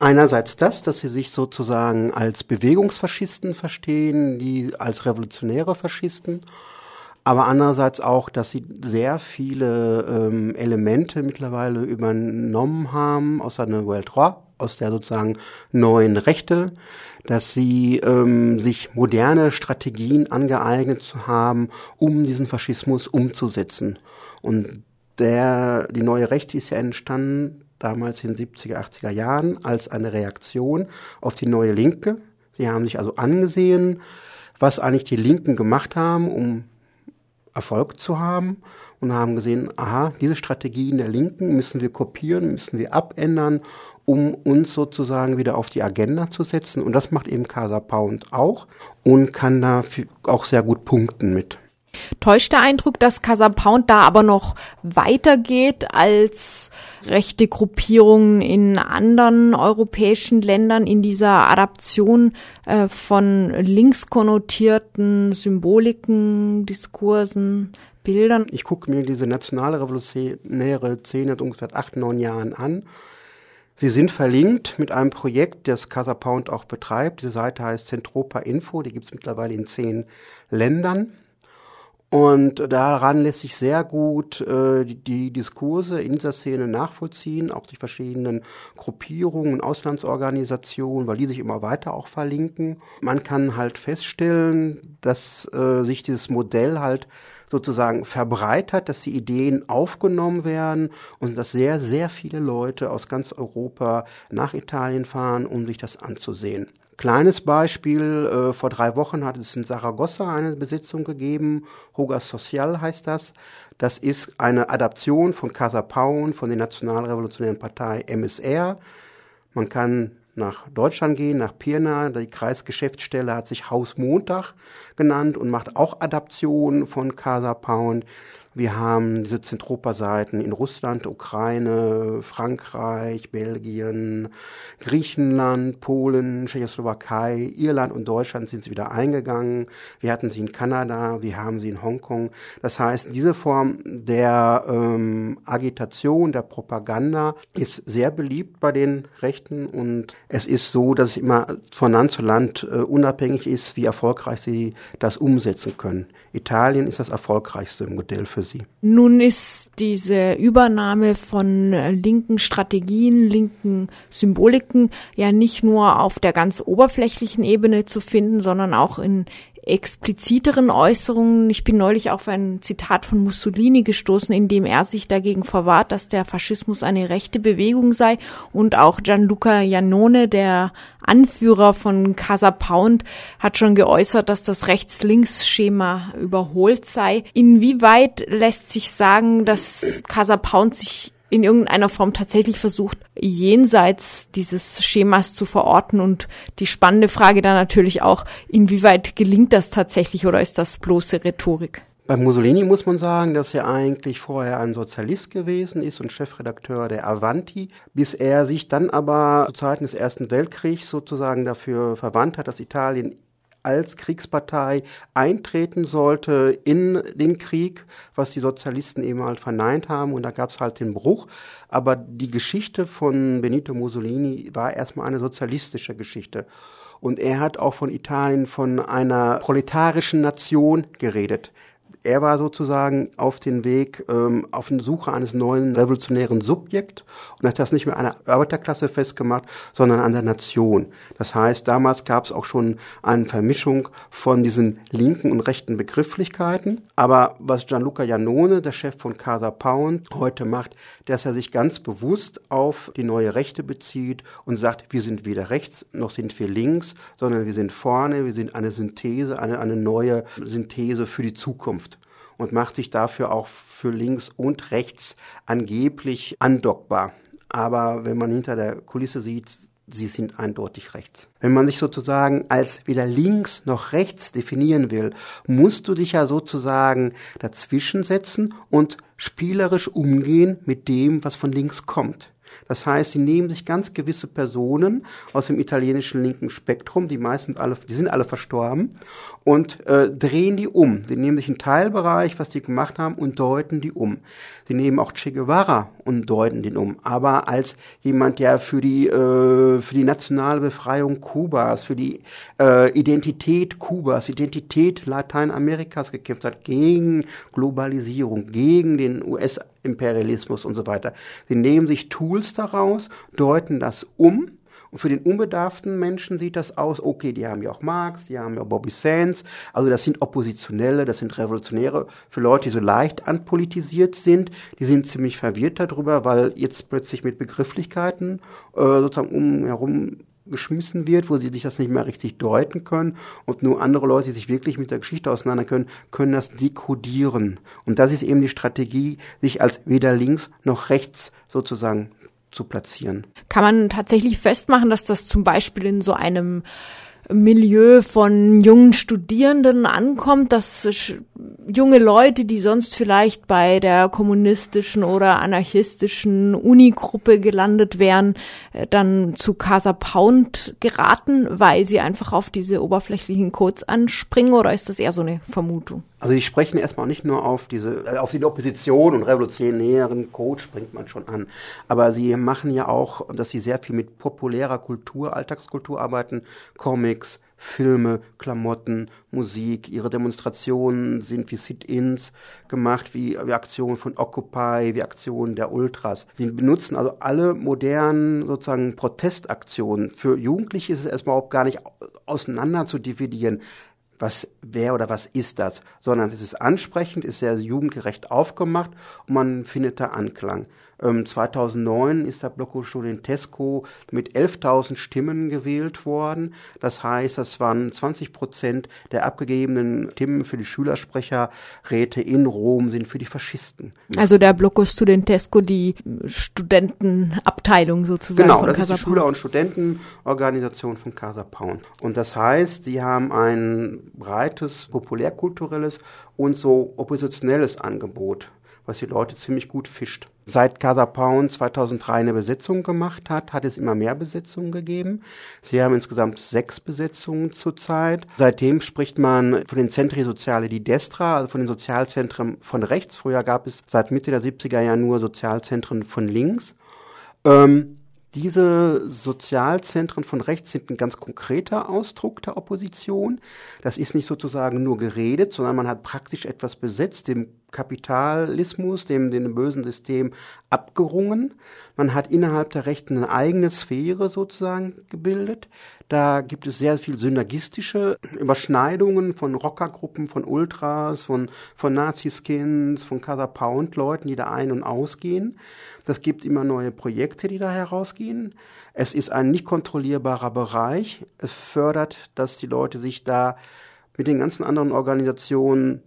Einerseits das, dass sie sich sozusagen als Bewegungsfaschisten verstehen, die als revolutionäre Faschisten, aber andererseits auch, dass sie sehr viele ähm, Elemente mittlerweile übernommen haben aus einer World Droit, aus der sozusagen neuen Rechte, dass sie ähm, sich moderne Strategien angeeignet haben, um diesen Faschismus umzusetzen. Und der, die neue Rechte ist ja entstanden damals in den 70er, 80er Jahren als eine Reaktion auf die neue Linke. Sie haben sich also angesehen, was eigentlich die Linken gemacht haben, um Erfolg zu haben und haben gesehen, aha, diese Strategien der Linken müssen wir kopieren, müssen wir abändern, um uns sozusagen wieder auf die Agenda zu setzen. Und das macht eben Casa Pound auch und kann da auch sehr gut punkten mit. Täuscht der Eindruck, dass Casa Pound da aber noch weitergeht als rechte Gruppierungen in anderen europäischen Ländern in dieser Adaption äh, von links konnotierten Symboliken, Diskursen, Bildern? Ich gucke mir diese nationale revolutionäre Szene seit ungefähr acht, neun Jahren an. Sie sind verlinkt mit einem Projekt, das Casa Pound auch betreibt. Diese Seite heißt Zentropa Info, die gibt es mittlerweile in zehn Ländern. Und daran lässt sich sehr gut äh, die, die Diskurse in dieser Szene nachvollziehen, auch die verschiedenen Gruppierungen, Auslandsorganisationen, weil die sich immer weiter auch verlinken. Man kann halt feststellen, dass äh, sich dieses Modell halt sozusagen verbreitert, dass die Ideen aufgenommen werden und dass sehr, sehr viele Leute aus ganz Europa nach Italien fahren, um sich das anzusehen. Kleines Beispiel, äh, vor drei Wochen hat es in Saragossa eine Besitzung gegeben, Hoga Social heißt das. Das ist eine Adaption von Casa Pound, von der Nationalrevolutionären Partei MSR. Man kann nach Deutschland gehen, nach Pirna. Die Kreisgeschäftsstelle hat sich Haus Montag genannt und macht auch Adaptionen von Casa Pound. Wir haben diese Zentropa-Seiten in Russland, Ukraine, Frankreich, Belgien, Griechenland, Polen, Tschechoslowakei, Irland und Deutschland sind sie wieder eingegangen. Wir hatten sie in Kanada, wir haben sie in Hongkong. Das heißt, diese Form der ähm, Agitation, der Propaganda ist sehr beliebt bei den Rechten und es ist so, dass es immer von Land zu Land äh, unabhängig ist, wie erfolgreich sie das umsetzen können. Italien ist das erfolgreichste Modell für sie. Nun ist diese Übernahme von linken Strategien, linken Symboliken ja nicht nur auf der ganz oberflächlichen Ebene zu finden, sondern auch in expliziteren Äußerungen. Ich bin neulich auf ein Zitat von Mussolini gestoßen, in dem er sich dagegen verwahrt, dass der Faschismus eine rechte Bewegung sei. Und auch Gianluca Iannone, der Anführer von Casa Pound, hat schon geäußert, dass das Rechts-Links-Schema überholt sei. Inwieweit lässt sich sagen, dass Casa Pound sich in irgendeiner Form tatsächlich versucht, jenseits dieses Schemas zu verorten. Und die spannende Frage dann natürlich auch, inwieweit gelingt das tatsächlich oder ist das bloße Rhetorik? Bei Mussolini muss man sagen, dass er eigentlich vorher ein Sozialist gewesen ist und Chefredakteur der Avanti, bis er sich dann aber zu Zeiten des Ersten Weltkriegs sozusagen dafür verwandt hat, dass Italien als Kriegspartei eintreten sollte in den Krieg, was die Sozialisten eben halt verneint haben. Und da gab es halt den Bruch. Aber die Geschichte von Benito Mussolini war erstmal eine sozialistische Geschichte. Und er hat auch von Italien von einer proletarischen Nation geredet er war sozusagen auf den Weg, ähm, auf den Suche eines neuen revolutionären Subjekt und hat das nicht mehr an der Arbeiterklasse festgemacht, sondern an der Nation. Das heißt, damals gab es auch schon eine Vermischung von diesen linken und rechten Begrifflichkeiten. Aber was Gianluca Janone, der Chef von Casa Pound, heute macht, dass er sich ganz bewusst auf die neue Rechte bezieht und sagt, wir sind weder rechts noch sind wir links, sondern wir sind vorne, wir sind eine Synthese, eine, eine neue Synthese für die Zukunft und macht sich dafür auch für links und rechts angeblich andockbar. Aber wenn man hinter der Kulisse sieht, sie sind eindeutig rechts. Wenn man sich sozusagen als weder links noch rechts definieren will, musst du dich ja sozusagen dazwischen setzen und spielerisch umgehen mit dem, was von links kommt. Das heißt, sie nehmen sich ganz gewisse Personen aus dem italienischen linken Spektrum, die meisten alle, die sind alle verstorben, und äh, drehen die um. Sie nehmen sich einen Teilbereich, was die gemacht haben, und deuten die um. Sie nehmen auch Che Guevara und deuten den um, aber als jemand, der für die äh, für die nationale Befreiung Kubas, für die äh, Identität Kubas, Identität Lateinamerikas gekämpft hat, gegen Globalisierung, gegen den US-Imperialismus und so weiter. Sie nehmen sich Tools daraus, deuten das um und für den unbedarften Menschen sieht das aus, okay, die haben ja auch Marx, die haben ja Bobby Sands, also das sind Oppositionelle, das sind Revolutionäre. Für Leute, die so leicht anpolitisiert sind, die sind ziemlich verwirrt darüber, weil jetzt plötzlich mit Begrifflichkeiten äh, sozusagen umherum geschmissen wird, wo sie sich das nicht mehr richtig deuten können und nur andere Leute, die sich wirklich mit der Geschichte auseinander können, können das dekodieren. Und das ist eben die Strategie, sich als weder links noch rechts sozusagen zu platzieren. Kann man tatsächlich festmachen, dass das zum Beispiel in so einem Milieu von jungen Studierenden ankommt, dass junge Leute, die sonst vielleicht bei der kommunistischen oder anarchistischen Unigruppe gelandet wären, äh, dann zu Casa Pound geraten, weil sie einfach auf diese oberflächlichen Codes anspringen oder ist das eher so eine Vermutung? Also die sprechen erstmal nicht nur auf diese, äh, auf die Opposition und revolutionären Code springt man schon an. Aber sie machen ja auch, dass sie sehr viel mit populärer Kultur, Alltagskultur arbeiten, Comics, Filme, Klamotten, Musik. Ihre Demonstrationen sind wie Sit-ins gemacht, wie, wie Aktionen von Occupy, wie Aktionen der Ultras. Sie benutzen also alle modernen sozusagen Protestaktionen. Für Jugendliche ist es erstmal überhaupt gar nicht auseinander zu dividieren was wer oder was ist das, sondern es ist ansprechend, ist sehr jugendgerecht aufgemacht und man findet da Anklang. 2009 ähm, ist der Blocco Studentesco mit 11.000 Stimmen gewählt worden. Das heißt, das waren 20 Prozent der abgegebenen Stimmen für die Schülersprecherräte in Rom sind für die Faschisten. Also der Blocco Studentesco, die Studentenabteilung sozusagen. Genau, das Casa ist die Schüler- und Studentenorganisation von Casa Pound. Und das heißt, sie haben ein breites populärkulturelles und so oppositionelles Angebot was die Leute ziemlich gut fischt. Seit Casa Pound 2003 eine Besetzung gemacht hat, hat es immer mehr Besetzungen gegeben. Sie haben insgesamt sechs Besetzungen zurzeit. Seitdem spricht man von den Centri Soziale di Destra, also von den Sozialzentren von rechts. Früher gab es seit Mitte der 70er Jahre nur Sozialzentren von links. Ähm, diese Sozialzentren von rechts sind ein ganz konkreter Ausdruck der Opposition. Das ist nicht sozusagen nur geredet, sondern man hat praktisch etwas besetzt, dem Kapitalismus, dem, dem bösen System abgerungen. Man hat innerhalb der Rechten eine eigene Sphäre sozusagen gebildet. Da gibt es sehr viel synergistische Überschneidungen von Rockergruppen, von Ultras, von, von Nazi-Skins, von Casa Pound-Leuten, die da ein- und ausgehen. Das gibt immer neue Projekte, die da herausgehen. Es ist ein nicht kontrollierbarer Bereich. Es fördert, dass die Leute sich da mit den ganzen anderen Organisationen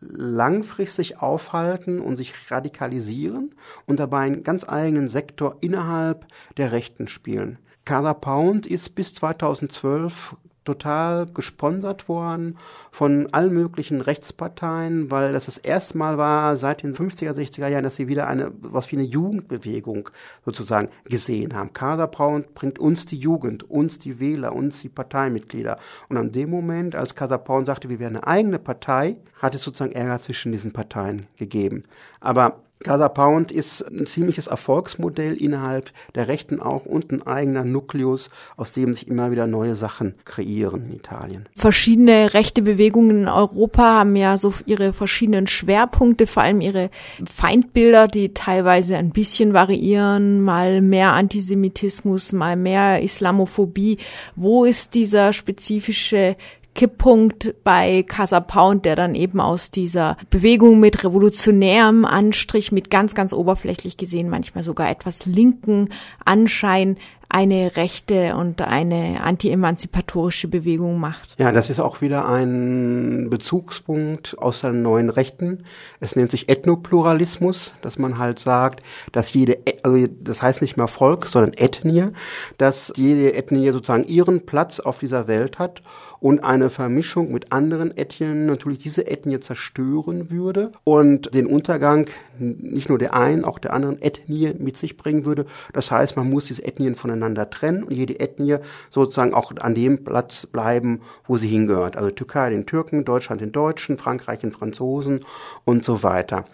langfristig aufhalten und sich radikalisieren und dabei einen ganz eigenen Sektor innerhalb der Rechten spielen. Carla Pound ist bis 2012 total gesponsert worden von allen möglichen Rechtsparteien, weil das das erste Mal war seit den 50er, 60er Jahren, dass sie wieder eine, was wie eine Jugendbewegung sozusagen gesehen haben. Kaderbraun bringt uns die Jugend, uns die Wähler, uns die Parteimitglieder. Und an dem Moment, als Kaderbraun sagte, wir wären eine eigene Partei, hat es sozusagen Ärger zwischen diesen Parteien gegeben. Aber Gaza Pound ist ein ziemliches Erfolgsmodell innerhalb der Rechten auch und ein eigener Nukleus, aus dem sich immer wieder neue Sachen kreieren in Italien. Verschiedene rechte Bewegungen in Europa haben ja so ihre verschiedenen Schwerpunkte, vor allem ihre Feindbilder, die teilweise ein bisschen variieren, mal mehr Antisemitismus, mal mehr Islamophobie. Wo ist dieser spezifische Kipppunkt bei Casa Pound, der dann eben aus dieser Bewegung mit revolutionärem Anstrich, mit ganz, ganz oberflächlich gesehen, manchmal sogar etwas linken Anschein eine rechte und eine anti-emanzipatorische Bewegung macht. Ja, das ist auch wieder ein Bezugspunkt aus der neuen Rechten. Es nennt sich Ethnopluralismus, dass man halt sagt, dass jede, also das heißt nicht mehr Volk, sondern Ethnie, dass jede Ethnie sozusagen ihren Platz auf dieser Welt hat und eine Vermischung mit anderen Ethnien natürlich diese Ethnie zerstören würde und den Untergang nicht nur der einen, auch der anderen Ethnie mit sich bringen würde. Das heißt, man muss diese Ethnien voneinander trennen und jede Ethnie sozusagen auch an dem Platz bleiben, wo sie hingehört. Also Türkei den Türken, Deutschland den Deutschen, Frankreich den Franzosen und so weiter.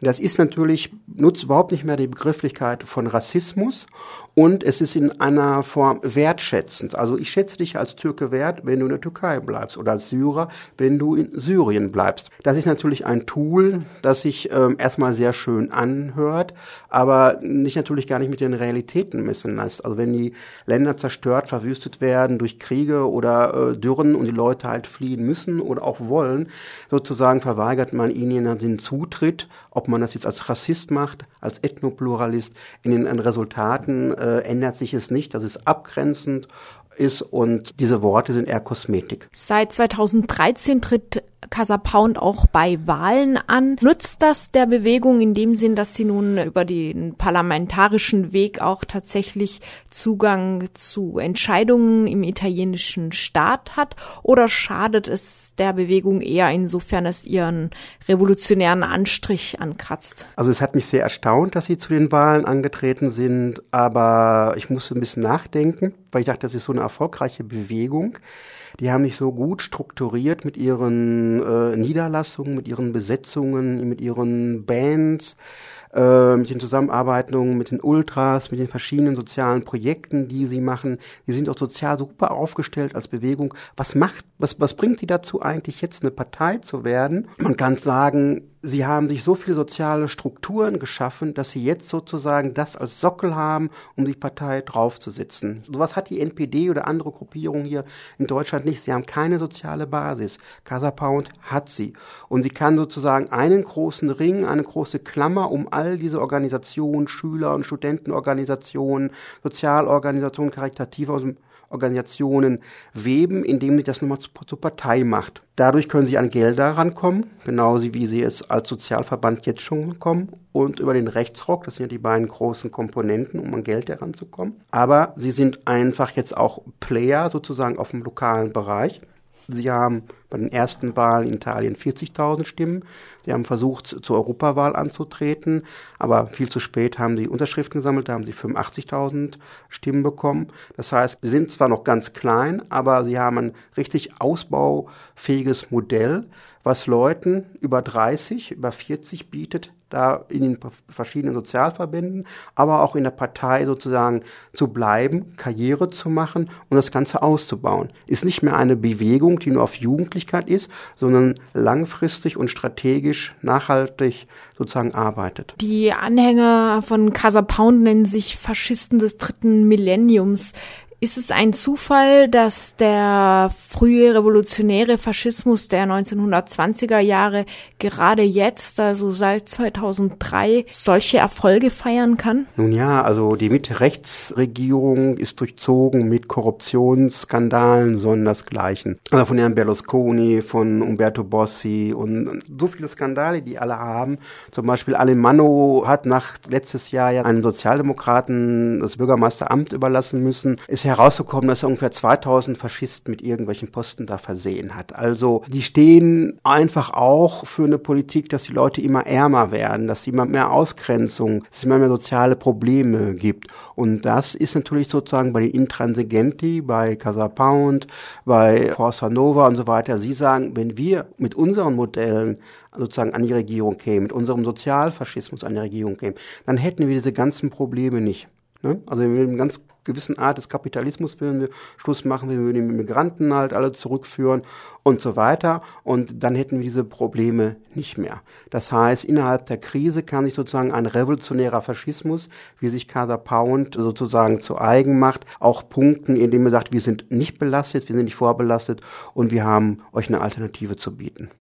Das ist natürlich, nutzt überhaupt nicht mehr die Begrifflichkeit von Rassismus und es ist in einer Form wertschätzend. Also ich schätze dich als Türke wert, wenn du in der Türkei bleibst oder als Syrer, wenn du in Syrien bleibst. Das ist natürlich ein Tool, das sich ähm, erstmal sehr schön anhört, aber nicht natürlich gar nicht mit den Realitäten messen lässt. Also wenn die Länder zerstört, verwüstet werden durch Kriege oder äh, Dürren und die Leute halt fliehen müssen oder auch wollen, sozusagen verweigert man ihnen den Zutritt, ob man das jetzt als Rassist macht, als Ethnopluralist, in den Resultaten äh, ändert sich es nicht. Das ist abgrenzend ist und diese Worte sind eher Kosmetik. Seit 2013 tritt Casa Pound auch bei Wahlen an. Nutzt das der Bewegung in dem Sinn, dass sie nun über den parlamentarischen Weg auch tatsächlich Zugang zu Entscheidungen im italienischen Staat hat? Oder schadet es der Bewegung eher insofern es ihren revolutionären Anstrich ankratzt? Also es hat mich sehr erstaunt, dass sie zu den Wahlen angetreten sind, aber ich musste ein bisschen nachdenken, weil ich dachte, das ist so eine erfolgreiche Bewegung die haben nicht so gut strukturiert mit ihren äh, Niederlassungen, mit ihren Besetzungen, mit ihren Bands, äh, mit den Zusammenarbeitungen mit den Ultras, mit den verschiedenen sozialen Projekten, die sie machen. Die sind auch sozial super aufgestellt als Bewegung. Was macht, was, was bringt sie dazu eigentlich jetzt eine Partei zu werden? Man kann sagen, sie haben sich so viele soziale Strukturen geschaffen, dass sie jetzt sozusagen das als Sockel haben, um die Partei draufzusetzen. Sowas hat die NPD oder andere Gruppierungen hier in Deutschland nicht. Sie haben keine soziale Basis. Casa Pound hat sie. Und sie kann sozusagen einen großen Ring, eine große Klammer um all diese Organisationen, Schüler- und Studentenorganisationen, Sozialorganisationen, karitative Organisationen weben, indem sie das nochmal zur Partei macht. Dadurch können sie an Gelder rankommen, genauso wie sie es als Sozialverband jetzt schon kommen und über den Rechtsrock, das sind ja die beiden großen Komponenten, um an Geld heranzukommen. Aber sie sind einfach jetzt auch Player sozusagen auf dem lokalen Bereich. Sie haben bei den ersten Wahlen in Italien 40.000 Stimmen. Sie haben versucht, zur Europawahl anzutreten, aber viel zu spät haben sie Unterschriften gesammelt, da haben sie 85.000 Stimmen bekommen. Das heißt, sie sind zwar noch ganz klein, aber sie haben ein richtig ausbaufähiges Modell, was Leuten über 30, über 40 bietet, da in den verschiedenen Sozialverbänden, aber auch in der Partei sozusagen zu bleiben, Karriere zu machen und das Ganze auszubauen. Ist nicht mehr eine Bewegung, die nur auf Jugendlichkeit ist, sondern langfristig und strategisch nachhaltig sozusagen arbeitet. Die Anhänger von Casa Pound nennen sich Faschisten des dritten Millenniums. Ist es ein Zufall, dass der frühe revolutionäre Faschismus der 1920er Jahre gerade jetzt, also seit 2003, solche Erfolge feiern kann? Nun ja, also die Mitte-Rechts-Regierung ist durchzogen mit Korruptionsskandalen, sondersgleichen. Also von Herrn Berlusconi, von Umberto Bossi und so viele Skandale, die alle haben. Zum Beispiel Alemanno hat nach letztes Jahr ja einem Sozialdemokraten das Bürgermeisteramt überlassen müssen. Ist herausgekommen, dass er ungefähr 2000 Faschisten mit irgendwelchen Posten da versehen hat. Also die stehen einfach auch für eine Politik, dass die Leute immer ärmer werden, dass es immer mehr Ausgrenzung, dass es immer mehr soziale Probleme gibt. Und das ist natürlich sozusagen bei den Intransigenti, bei Casa Pound, bei Forza Nova und so weiter. Sie sagen, wenn wir mit unseren Modellen sozusagen an die Regierung kämen, mit unserem Sozialfaschismus an die Regierung kämen, dann hätten wir diese ganzen Probleme nicht. Ne? Also wir eine ganz gewissen Art des Kapitalismus würden wir Schluss machen, wir würden die Migranten halt alle zurückführen und so weiter und dann hätten wir diese Probleme nicht mehr. Das heißt, innerhalb der Krise kann sich sozusagen ein revolutionärer Faschismus, wie sich Casa Pound sozusagen zu eigen macht, auch punkten, indem er sagt, wir sind nicht belastet, wir sind nicht vorbelastet und wir haben euch eine Alternative zu bieten.